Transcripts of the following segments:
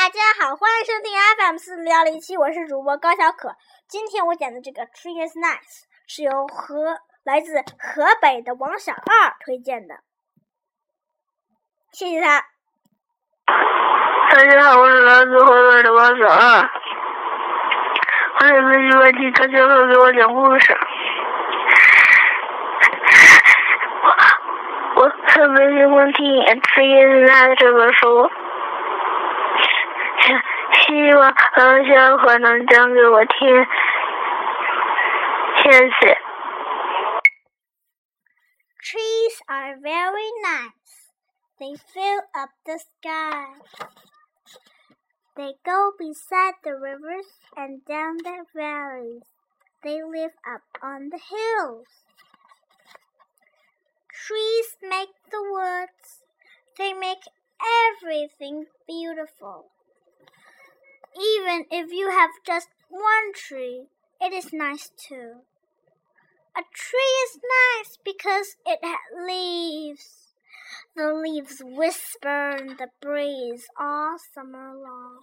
大家好，欢迎收听 FM 四零幺零七，我是主播高小可。今天我讲的这个 Tree is nice 是由河来自河北的王小二推荐的，谢谢他。大家好，我是来自河北的王小二，我有个疑问题，他就会给我讲故事。我我特别喜欢听《Tree is nice》这本书。希望王小可能讲给我听，谢谢。Trees are very nice. They fill up the sky. They go beside the rivers and down the valleys. They live up on the hills. Trees make the woods. They make everything beautiful. Even if you have just one tree, it is nice too. A tree is nice because it has leaves. The leaves whisper in the breeze all summer long.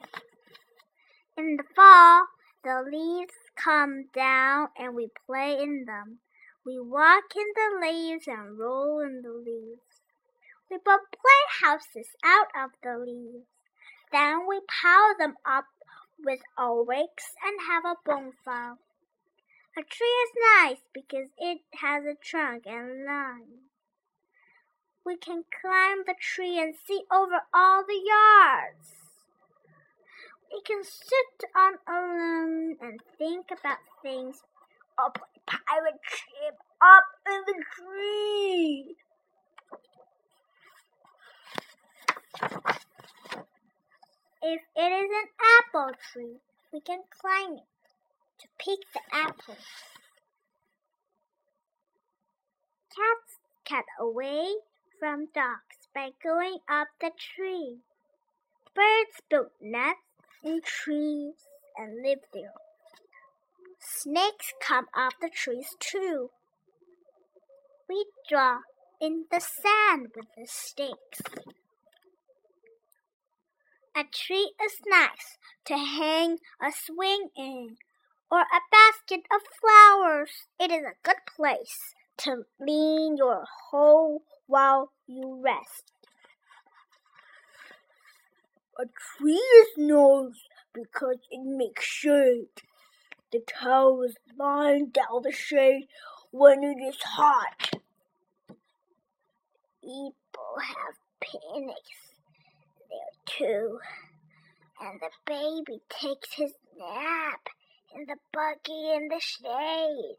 In the fall, the leaves come down and we play in them. We walk in the leaves and roll in the leaves. We build playhouses out of the leaves. Then we pile them up with wicks and have a bonfire. A tree is nice because it has a trunk and line. We can climb the tree and see over all the yards. We can sit on a limb and think about things play pirate ship up in the tree. If it is an apple tree, we can climb it to pick the apples. Cats get away from dogs by going up the tree. Birds build nests in trees and live there. Snakes come up the trees too. We draw in the sand with the sticks. A tree is nice to hang a swing in, or a basket of flowers. It is a good place to lean your hoe while you rest. A tree is nice because it makes shade. The cows lying down the shade when it is hot. People have picnics And the baby takes his nap in the buggy in the shade.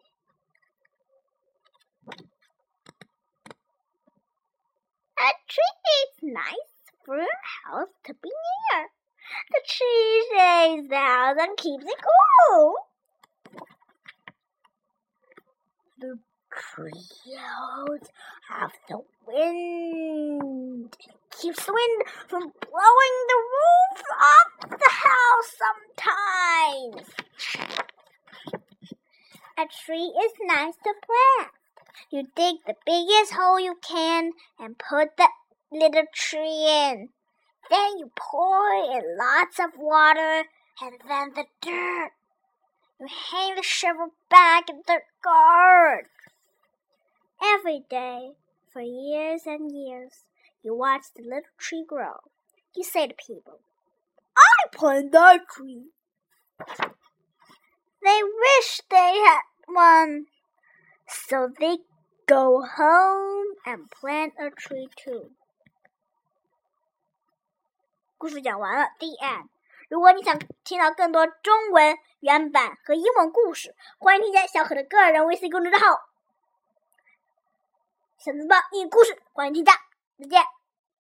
A tree is nice for a house to be near. The tree shades the house and keeps it cool. The trees have the wind. Keeps the wind from blowing the roof off the house sometimes. A tree is nice to plant. You dig the biggest hole you can and put the little tree in. Then you pour in lots of water and then the dirt. You hang the shovel back in the garden. Every day, for years and years, you watch the little tree grow. You say to people, I planted that tree. They wish they had one. So they go home and plant a tree too. 故事讲完了，The end。如果你想听到更多中文原版和英文故事，欢迎添加小可的个人微信公众号“小字报英语故事”，欢迎添加， yeah.